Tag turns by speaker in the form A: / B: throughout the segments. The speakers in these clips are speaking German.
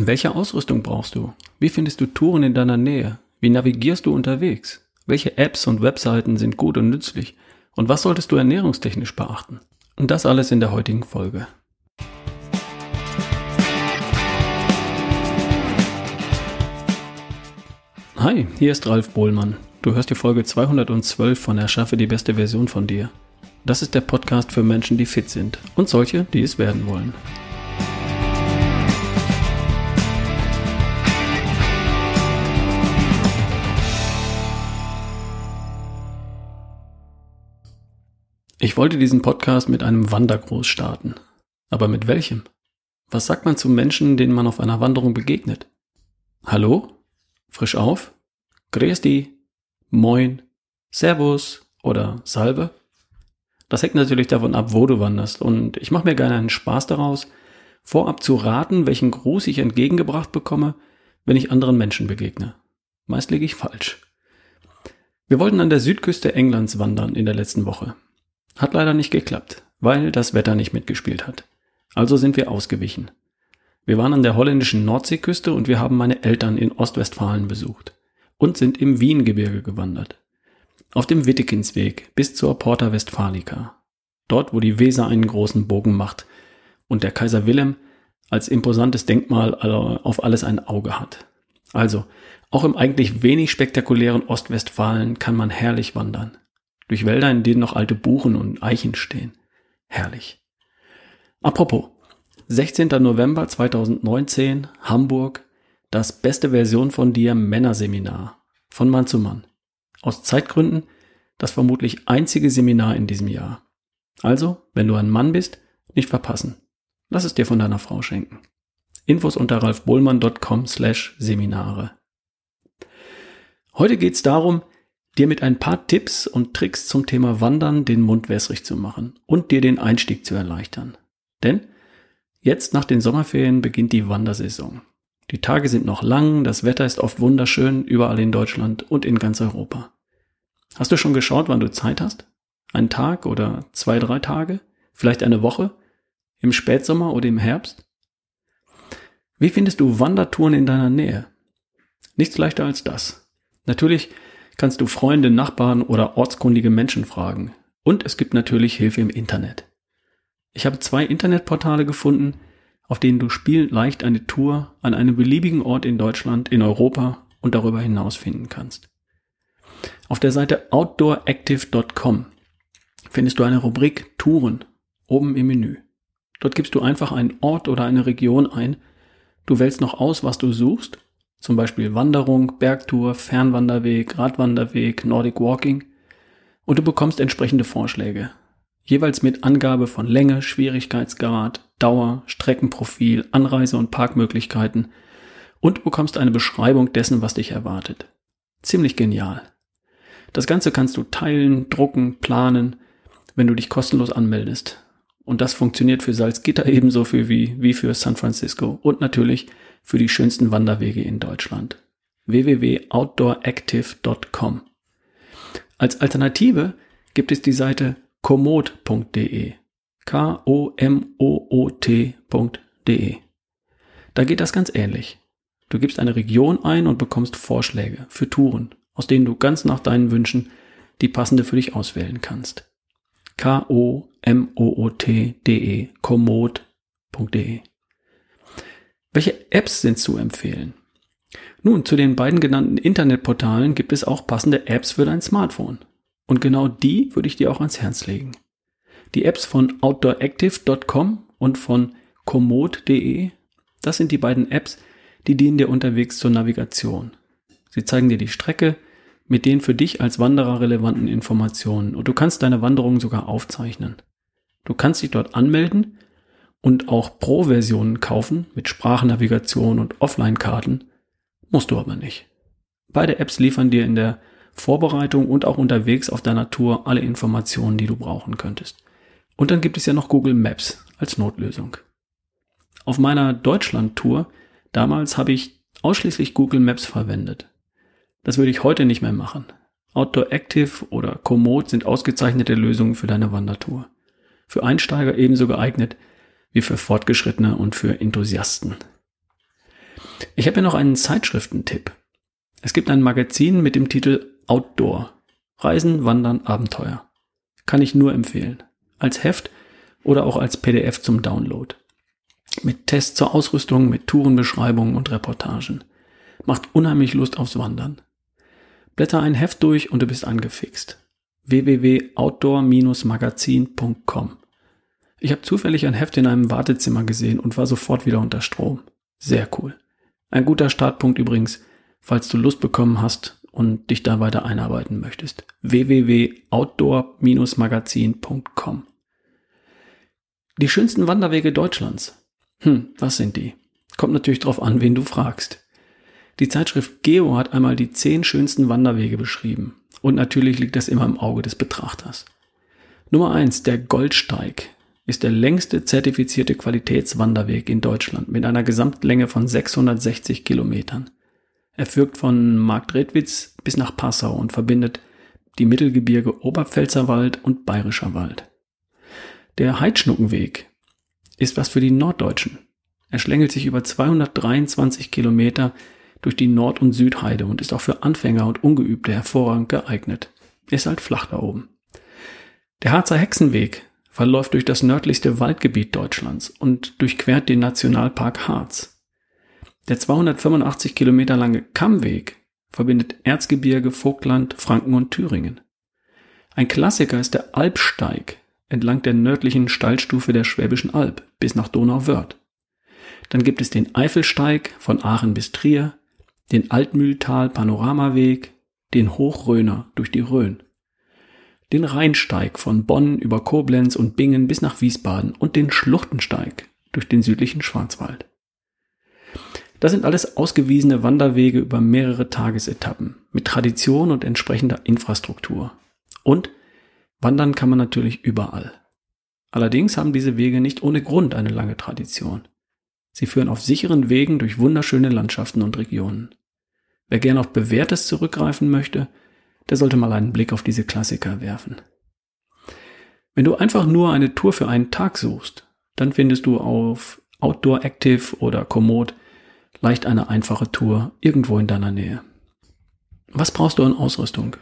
A: Welche Ausrüstung brauchst du? Wie findest du Touren in deiner Nähe? Wie navigierst du unterwegs? Welche Apps und Webseiten sind gut und nützlich? Und was solltest du ernährungstechnisch beachten? Und das alles in der heutigen Folge. Hi, hier ist Ralf Bohlmann. Du hörst die Folge 212 von Erschaffe die beste Version von dir. Das ist der Podcast für Menschen, die fit sind und solche, die es werden wollen. Ich wollte diesen Podcast mit einem Wandergruß starten. Aber mit welchem? Was sagt man zu Menschen, denen man auf einer Wanderung begegnet? Hallo? Frisch auf? Grüß die? Moin? Servus? Oder Salve? Das hängt natürlich davon ab, wo du wanderst und ich mache mir gerne einen Spaß daraus, vorab zu raten, welchen Gruß ich entgegengebracht bekomme, wenn ich anderen Menschen begegne. Meist liege ich falsch. Wir wollten an der Südküste Englands wandern in der letzten Woche. Hat leider nicht geklappt, weil das Wetter nicht mitgespielt hat. Also sind wir ausgewichen. Wir waren an der holländischen Nordseeküste und wir haben meine Eltern in Ostwestfalen besucht und sind im Wiengebirge gewandert. Auf dem Wittekinsweg bis zur Porta Westfalica. Dort, wo die Weser einen großen Bogen macht und der Kaiser Wilhelm als imposantes Denkmal auf alles ein Auge hat. Also, auch im eigentlich wenig spektakulären Ostwestfalen kann man herrlich wandern. Durch Wälder, in denen noch alte Buchen und Eichen stehen. Herrlich. Apropos, 16. November 2019, Hamburg, das beste Version von dir Männerseminar. Von Mann zu Mann. Aus Zeitgründen das vermutlich einzige Seminar in diesem Jahr. Also, wenn du ein Mann bist, nicht verpassen. Lass es dir von deiner Frau schenken. Infos unter ralfbohlmann.com slash Seminare. Heute geht's darum, dir mit ein paar Tipps und Tricks zum Thema Wandern den Mund wässrig zu machen und dir den Einstieg zu erleichtern. Denn jetzt nach den Sommerferien beginnt die Wandersaison. Die Tage sind noch lang, das Wetter ist oft wunderschön überall in Deutschland und in ganz Europa. Hast du schon geschaut, wann du Zeit hast? Ein Tag oder zwei, drei Tage? Vielleicht eine Woche? Im Spätsommer oder im Herbst? Wie findest du Wandertouren in deiner Nähe? Nichts leichter als das. Natürlich kannst du Freunde, Nachbarn oder ortskundige Menschen fragen. Und es gibt natürlich Hilfe im Internet. Ich habe zwei Internetportale gefunden, auf denen du spielleicht eine Tour an einem beliebigen Ort in Deutschland, in Europa und darüber hinaus finden kannst. Auf der Seite outdooractive.com findest du eine Rubrik Touren oben im Menü. Dort gibst du einfach einen Ort oder eine Region ein. Du wählst noch aus, was du suchst zum Beispiel Wanderung, Bergtour, Fernwanderweg, Radwanderweg, Nordic Walking. Und du bekommst entsprechende Vorschläge. Jeweils mit Angabe von Länge, Schwierigkeitsgrad, Dauer, Streckenprofil, Anreise und Parkmöglichkeiten. Und du bekommst eine Beschreibung dessen, was dich erwartet. Ziemlich genial. Das Ganze kannst du teilen, drucken, planen, wenn du dich kostenlos anmeldest. Und das funktioniert für Salzgitter ebenso für wie, wie für San Francisco und natürlich für die schönsten Wanderwege in Deutschland. www.outdooractive.com. Als Alternative gibt es die Seite komoot.de. K-O-M-O-O-T.de. Da geht das ganz ähnlich. Du gibst eine Region ein und bekommst Vorschläge für Touren, aus denen du ganz nach deinen Wünschen die passende für dich auswählen kannst. K-O-M-O-O-T.de, komoot.de. Welche Apps sind zu empfehlen? Nun, zu den beiden genannten Internetportalen gibt es auch passende Apps für dein Smartphone. Und genau die würde ich dir auch ans Herz legen. Die Apps von outdooractive.com und von komoot.de, das sind die beiden Apps, die dienen dir unterwegs zur Navigation. Sie zeigen dir die Strecke mit den für dich als Wanderer relevanten Informationen und du kannst deine Wanderung sogar aufzeichnen. Du kannst dich dort anmelden und auch Pro-Versionen kaufen mit Sprachnavigation und Offline-Karten, musst du aber nicht. Beide Apps liefern dir in der Vorbereitung und auch unterwegs auf deiner Tour alle Informationen, die du brauchen könntest. Und dann gibt es ja noch Google Maps als Notlösung. Auf meiner Deutschland-Tour damals habe ich ausschließlich Google Maps verwendet. Das würde ich heute nicht mehr machen. Outdoor Active oder Komoot sind ausgezeichnete Lösungen für deine Wandertour. Für Einsteiger ebenso geeignet wie für Fortgeschrittene und für Enthusiasten. Ich habe hier noch einen Zeitschriftentipp. Es gibt ein Magazin mit dem Titel Outdoor. Reisen, Wandern, Abenteuer. Kann ich nur empfehlen. Als Heft oder auch als PDF zum Download. Mit Tests zur Ausrüstung, mit Tourenbeschreibungen und Reportagen. Macht unheimlich Lust aufs Wandern. Blätter ein Heft durch und du bist angefixt. www.outdoor-magazin.com Ich habe zufällig ein Heft in einem Wartezimmer gesehen und war sofort wieder unter Strom. Sehr cool. Ein guter Startpunkt übrigens, falls du Lust bekommen hast und dich da weiter einarbeiten möchtest. www.outdoor-magazin.com Die schönsten Wanderwege Deutschlands. Hm, was sind die? Kommt natürlich drauf an, wen du fragst. Die Zeitschrift Geo hat einmal die zehn schönsten Wanderwege beschrieben. Und natürlich liegt das immer im Auge des Betrachters. Nummer eins, der Goldsteig ist der längste zertifizierte Qualitätswanderweg in Deutschland mit einer Gesamtlänge von 660 Kilometern. Er führt von Marktredwitz bis nach Passau und verbindet die Mittelgebirge Oberpfälzerwald und Bayerischer Wald. Der Heidschnuckenweg ist was für die Norddeutschen. Er schlängelt sich über 223 Kilometer durch die Nord- und Südheide und ist auch für Anfänger und Ungeübte hervorragend geeignet. Ist halt flach da oben. Der Harzer Hexenweg verläuft durch das nördlichste Waldgebiet Deutschlands und durchquert den Nationalpark Harz. Der 285 Kilometer lange Kammweg verbindet Erzgebirge, Vogtland, Franken und Thüringen. Ein Klassiker ist der Alpsteig entlang der nördlichen Steilstufe der Schwäbischen Alb bis nach Donauwörth. Dann gibt es den Eifelsteig von Aachen bis Trier, den Altmühltal Panoramaweg, den Hochröner durch die Rhön den Rheinsteig von Bonn über Koblenz und Bingen bis nach Wiesbaden und den Schluchtensteig durch den südlichen Schwarzwald. Das sind alles ausgewiesene Wanderwege über mehrere Tagesetappen mit Tradition und entsprechender Infrastruktur. Und wandern kann man natürlich überall. Allerdings haben diese Wege nicht ohne Grund eine lange Tradition. Sie führen auf sicheren Wegen durch wunderschöne Landschaften und Regionen. Wer gern auf Bewährtes zurückgreifen möchte, der sollte mal einen Blick auf diese Klassiker werfen. Wenn du einfach nur eine Tour für einen Tag suchst, dann findest du auf Outdoor Active oder Komoot leicht eine einfache Tour irgendwo in deiner Nähe. Was brauchst du an Ausrüstung?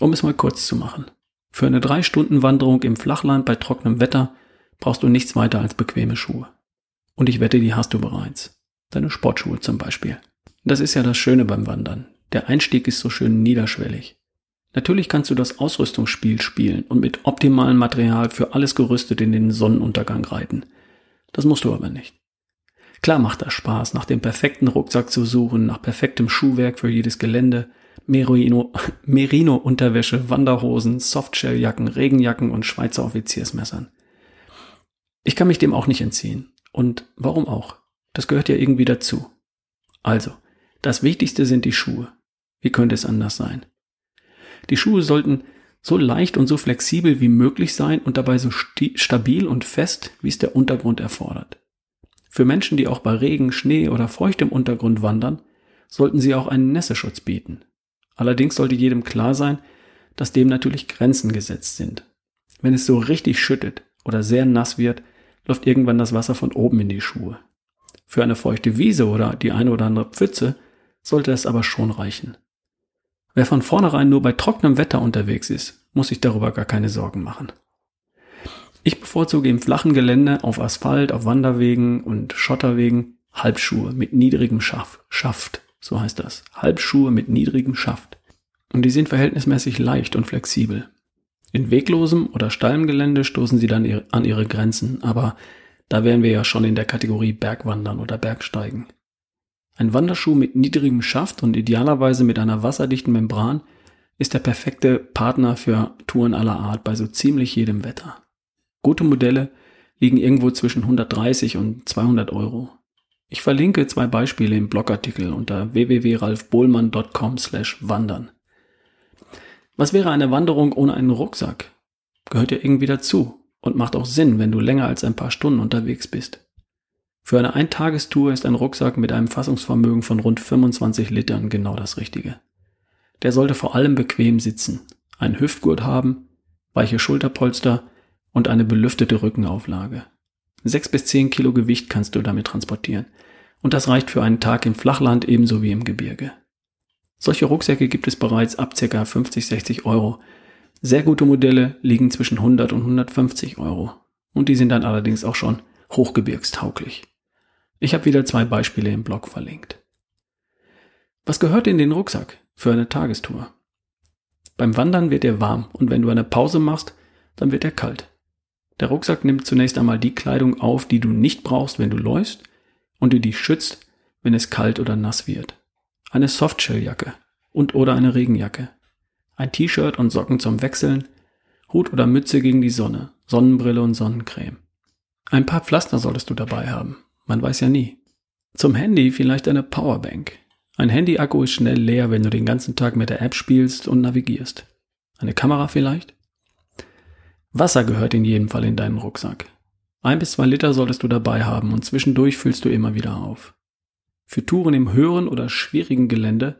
A: Um es mal kurz zu machen. Für eine 3-Stunden-Wanderung im Flachland bei trockenem Wetter brauchst du nichts weiter als bequeme Schuhe. Und ich wette, die hast du bereits. Deine Sportschuhe zum Beispiel. Das ist ja das Schöne beim Wandern. Der Einstieg ist so schön niederschwellig. Natürlich kannst du das Ausrüstungsspiel spielen und mit optimalem Material für alles gerüstet in den Sonnenuntergang reiten. Das musst du aber nicht. Klar macht das Spaß, nach dem perfekten Rucksack zu suchen, nach perfektem Schuhwerk für jedes Gelände, Merino, Merino-Unterwäsche, Wanderhosen, Softshelljacken, Regenjacken und Schweizer Offiziersmessern. Ich kann mich dem auch nicht entziehen. Und warum auch? Das gehört ja irgendwie dazu. Also, das Wichtigste sind die Schuhe. Wie könnte es anders sein? Die Schuhe sollten so leicht und so flexibel wie möglich sein und dabei so stabil und fest, wie es der Untergrund erfordert. Für Menschen, die auch bei Regen, Schnee oder feuchtem Untergrund wandern, sollten sie auch einen Nässeschutz bieten. Allerdings sollte jedem klar sein, dass dem natürlich Grenzen gesetzt sind. Wenn es so richtig schüttet oder sehr nass wird, läuft irgendwann das Wasser von oben in die Schuhe. Für eine feuchte Wiese oder die eine oder andere Pfütze sollte es aber schon reichen. Wer von vornherein nur bei trockenem Wetter unterwegs ist, muss sich darüber gar keine Sorgen machen. Ich bevorzuge im flachen Gelände auf Asphalt, auf Wanderwegen und Schotterwegen Halbschuhe mit niedrigem Schaft. Schaft, so heißt das. Halbschuhe mit niedrigem Schaft. Und die sind verhältnismäßig leicht und flexibel. In weglosem oder steilem Gelände stoßen sie dann an ihre Grenzen, aber da wären wir ja schon in der Kategorie Bergwandern oder Bergsteigen. Ein Wanderschuh mit niedrigem Schaft und idealerweise mit einer wasserdichten Membran ist der perfekte Partner für Touren aller Art bei so ziemlich jedem Wetter. Gute Modelle liegen irgendwo zwischen 130 und 200 Euro. Ich verlinke zwei Beispiele im Blogartikel unter www.ralfbohlmann.com slash wandern. Was wäre eine Wanderung ohne einen Rucksack? Gehört ja irgendwie dazu und macht auch Sinn, wenn du länger als ein paar Stunden unterwegs bist. Für eine Eintagestour ist ein Rucksack mit einem Fassungsvermögen von rund 25 Litern genau das Richtige. Der sollte vor allem bequem sitzen, einen Hüftgurt haben, weiche Schulterpolster und eine belüftete Rückenauflage. Sechs bis zehn Kilo Gewicht kannst du damit transportieren. Und das reicht für einen Tag im Flachland ebenso wie im Gebirge. Solche Rucksäcke gibt es bereits ab ca. 50, 60 Euro. Sehr gute Modelle liegen zwischen 100 und 150 Euro. Und die sind dann allerdings auch schon hochgebirgstauglich. Ich habe wieder zwei Beispiele im Blog verlinkt. Was gehört in den Rucksack für eine Tagestour? Beim Wandern wird er warm und wenn du eine Pause machst, dann wird er kalt. Der Rucksack nimmt zunächst einmal die Kleidung auf, die du nicht brauchst, wenn du läufst und die dich schützt, wenn es kalt oder nass wird. Eine Softshelljacke und oder eine Regenjacke. Ein T-Shirt und Socken zum Wechseln, Hut oder Mütze gegen die Sonne, Sonnenbrille und Sonnencreme. Ein paar Pflaster solltest du dabei haben. Man weiß ja nie. Zum Handy vielleicht eine Powerbank. Ein Handy-Akku ist schnell leer, wenn du den ganzen Tag mit der App spielst und navigierst. Eine Kamera vielleicht? Wasser gehört in jedem Fall in deinen Rucksack. Ein bis zwei Liter solltest du dabei haben und zwischendurch füllst du immer wieder auf. Für Touren im höheren oder schwierigen Gelände,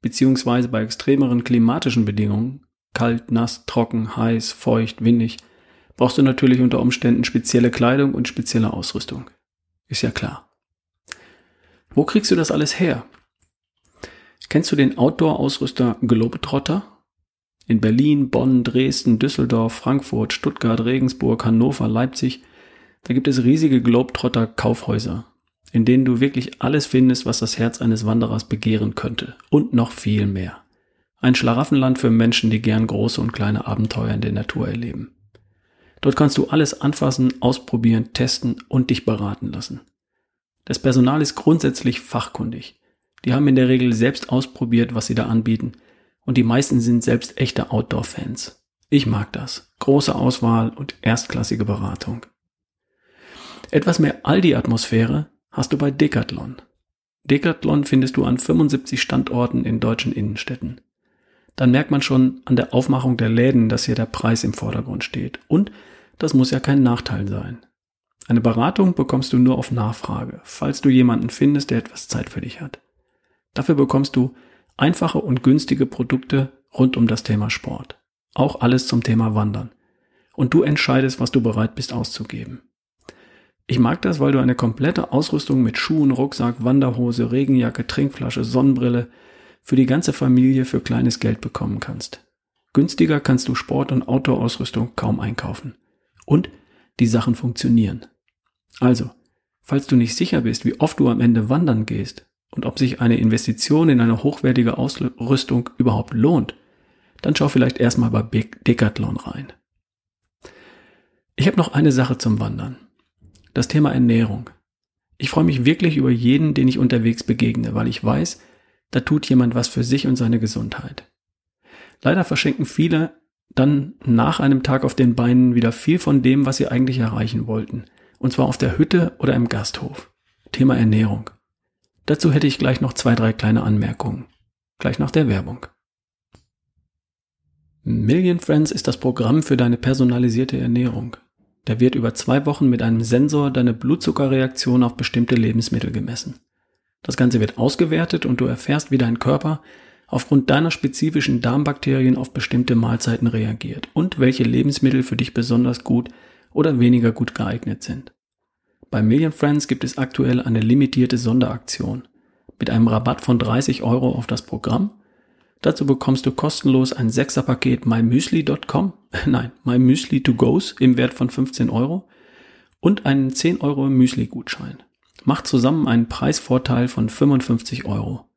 A: beziehungsweise bei extremeren klimatischen Bedingungen, kalt, nass, trocken, heiß, feucht, windig, brauchst du natürlich unter Umständen spezielle Kleidung und spezielle Ausrüstung. Ist ja klar. Wo kriegst du das alles her? Kennst du den Outdoor-Ausrüster Globetrotter? In Berlin, Bonn, Dresden, Düsseldorf, Frankfurt, Stuttgart, Regensburg, Hannover, Leipzig, da gibt es riesige Globetrotter-Kaufhäuser, in denen du wirklich alles findest, was das Herz eines Wanderers begehren könnte. Und noch viel mehr. Ein Schlaraffenland für Menschen, die gern große und kleine Abenteuer in der Natur erleben. Dort kannst du alles anfassen, ausprobieren, testen und dich beraten lassen. Das Personal ist grundsätzlich fachkundig. Die haben in der Regel selbst ausprobiert, was sie da anbieten. Und die meisten sind selbst echte Outdoor-Fans. Ich mag das. Große Auswahl und erstklassige Beratung. Etwas mehr Aldi-Atmosphäre hast du bei Decathlon. Decathlon findest du an 75 Standorten in deutschen Innenstädten. Dann merkt man schon an der Aufmachung der Läden, dass hier der Preis im Vordergrund steht. Und das muss ja kein Nachteil sein. Eine Beratung bekommst du nur auf Nachfrage, falls du jemanden findest, der etwas Zeit für dich hat. Dafür bekommst du einfache und günstige Produkte rund um das Thema Sport. Auch alles zum Thema Wandern. Und du entscheidest, was du bereit bist auszugeben. Ich mag das, weil du eine komplette Ausrüstung mit Schuhen, Rucksack, Wanderhose, Regenjacke, Trinkflasche, Sonnenbrille für die ganze Familie für kleines Geld bekommen kannst. Günstiger kannst du Sport- und Outdoor-Ausrüstung kaum einkaufen. Und die Sachen funktionieren. Also, falls du nicht sicher bist, wie oft du am Ende wandern gehst und ob sich eine Investition in eine hochwertige Ausrüstung überhaupt lohnt, dann schau vielleicht erstmal bei Decathlon rein. Ich habe noch eine Sache zum Wandern. Das Thema Ernährung. Ich freue mich wirklich über jeden, den ich unterwegs begegne, weil ich weiß, da tut jemand was für sich und seine Gesundheit. Leider verschenken viele dann nach einem Tag auf den Beinen wieder viel von dem, was sie eigentlich erreichen wollten. Und zwar auf der Hütte oder im Gasthof. Thema Ernährung. Dazu hätte ich gleich noch zwei, drei kleine Anmerkungen. Gleich nach der Werbung. Million Friends ist das Programm für deine personalisierte Ernährung. Da wird über zwei Wochen mit einem Sensor deine Blutzuckerreaktion auf bestimmte Lebensmittel gemessen. Das Ganze wird ausgewertet und du erfährst, wie dein Körper aufgrund deiner spezifischen Darmbakterien auf bestimmte Mahlzeiten reagiert und welche Lebensmittel für dich besonders gut oder weniger gut geeignet sind. Bei Million Friends gibt es aktuell eine limitierte Sonderaktion mit einem Rabatt von 30 Euro auf das Programm. Dazu bekommst du kostenlos ein 6er Paket mymüsli.com, nein, mymüsli to goes im Wert von 15 Euro und einen 10 Euro Müsli-Gutschein. Macht zusammen einen Preisvorteil von 55 Euro.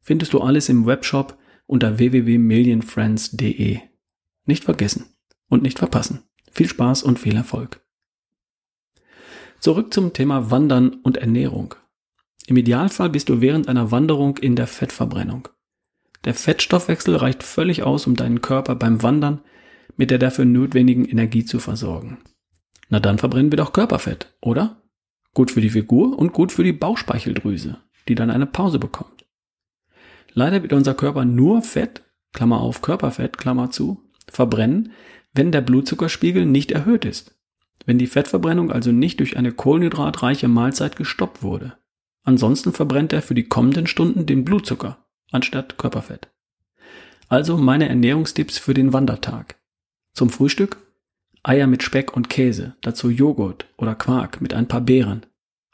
A: Findest du alles im Webshop unter www.millionfriends.de. Nicht vergessen und nicht verpassen. Viel Spaß und viel Erfolg. Zurück zum Thema Wandern und Ernährung. Im Idealfall bist du während einer Wanderung in der Fettverbrennung. Der Fettstoffwechsel reicht völlig aus, um deinen Körper beim Wandern mit der dafür notwendigen Energie zu versorgen. Na dann verbrennen wir doch Körperfett, oder? Gut für die Figur und gut für die Bauchspeicheldrüse, die dann eine Pause bekommt. Leider wird unser Körper nur Fett, Klammer auf Körperfett, Klammer zu, verbrennen, wenn der Blutzuckerspiegel nicht erhöht ist wenn die Fettverbrennung also nicht durch eine kohlenhydratreiche Mahlzeit gestoppt wurde. Ansonsten verbrennt er für die kommenden Stunden den Blutzucker anstatt Körperfett. Also meine Ernährungstipps für den Wandertag. Zum Frühstück Eier mit Speck und Käse, dazu Joghurt oder Quark mit ein paar Beeren.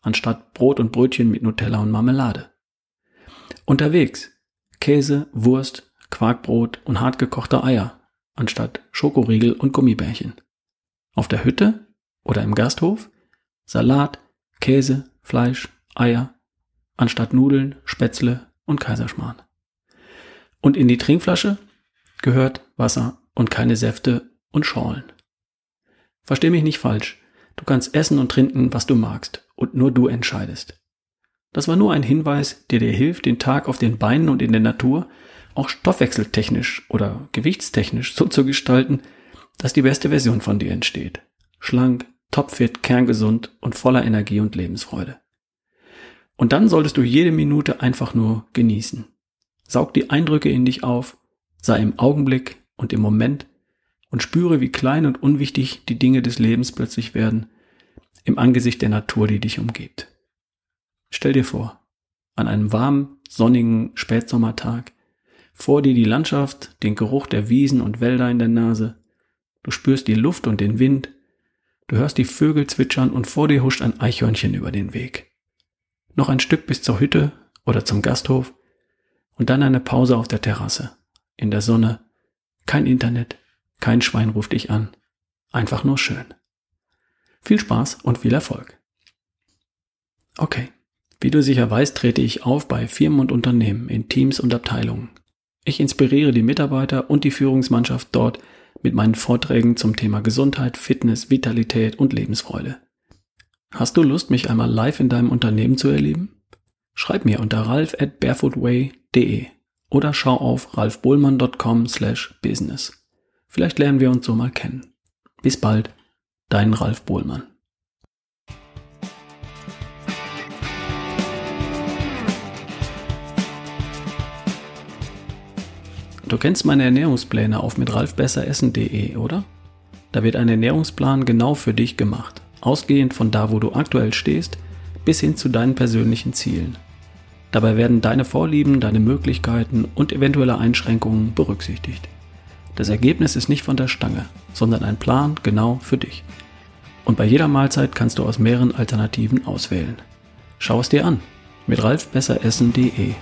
A: anstatt Brot und Brötchen mit Nutella und Marmelade. Unterwegs Käse, Wurst, Quarkbrot und hartgekochte Eier, anstatt Schokoriegel und Gummibärchen. Auf der Hütte oder im Gasthof Salat, Käse, Fleisch, Eier, anstatt Nudeln, Spätzle und Kaiserschmarrn. Und in die Trinkflasche gehört Wasser und keine Säfte und Schorlen. Versteh mich nicht falsch. Du kannst essen und trinken, was du magst, und nur du entscheidest. Das war nur ein Hinweis, der dir hilft, den Tag auf den Beinen und in der Natur auch stoffwechseltechnisch oder gewichtstechnisch so zu gestalten, dass die beste Version von dir entsteht. Schlank, topfit, kerngesund und voller Energie und Lebensfreude. Und dann solltest du jede Minute einfach nur genießen. Saug die Eindrücke in dich auf, sei im Augenblick und im Moment und spüre, wie klein und unwichtig die Dinge des Lebens plötzlich werden im Angesicht der Natur, die dich umgibt. Stell dir vor, an einem warmen, sonnigen Spätsommertag, vor dir die Landschaft, den Geruch der Wiesen und Wälder in der Nase, du spürst die Luft und den Wind, du hörst die Vögel zwitschern und vor dir huscht ein Eichhörnchen über den Weg. Noch ein Stück bis zur Hütte oder zum Gasthof und dann eine Pause auf der Terrasse, in der Sonne, kein Internet, kein Schwein ruft dich an, einfach nur schön. Viel Spaß und viel Erfolg. Okay. Wie du sicher weißt, trete ich auf bei Firmen und Unternehmen in Teams und Abteilungen. Ich inspiriere die Mitarbeiter und die Führungsmannschaft dort mit meinen Vorträgen zum Thema Gesundheit, Fitness, Vitalität und Lebensfreude. Hast du Lust, mich einmal live in deinem Unternehmen zu erleben? Schreib mir unter ralf at barefootway.de oder schau auf ralfbohlmann.com slash business. Vielleicht lernen wir uns so mal kennen. Bis bald, dein Ralf Bohlmann. Du kennst meine Ernährungspläne auf mit ralfbesseressen.de, oder? Da wird ein Ernährungsplan genau für dich gemacht, ausgehend von da, wo du aktuell stehst, bis hin zu deinen persönlichen Zielen. Dabei werden deine Vorlieben, deine Möglichkeiten und eventuelle Einschränkungen berücksichtigt. Das Ergebnis ist nicht von der Stange, sondern ein Plan genau für dich. Und bei jeder Mahlzeit kannst du aus mehreren Alternativen auswählen. Schau es dir an mit ralfbesseressen.de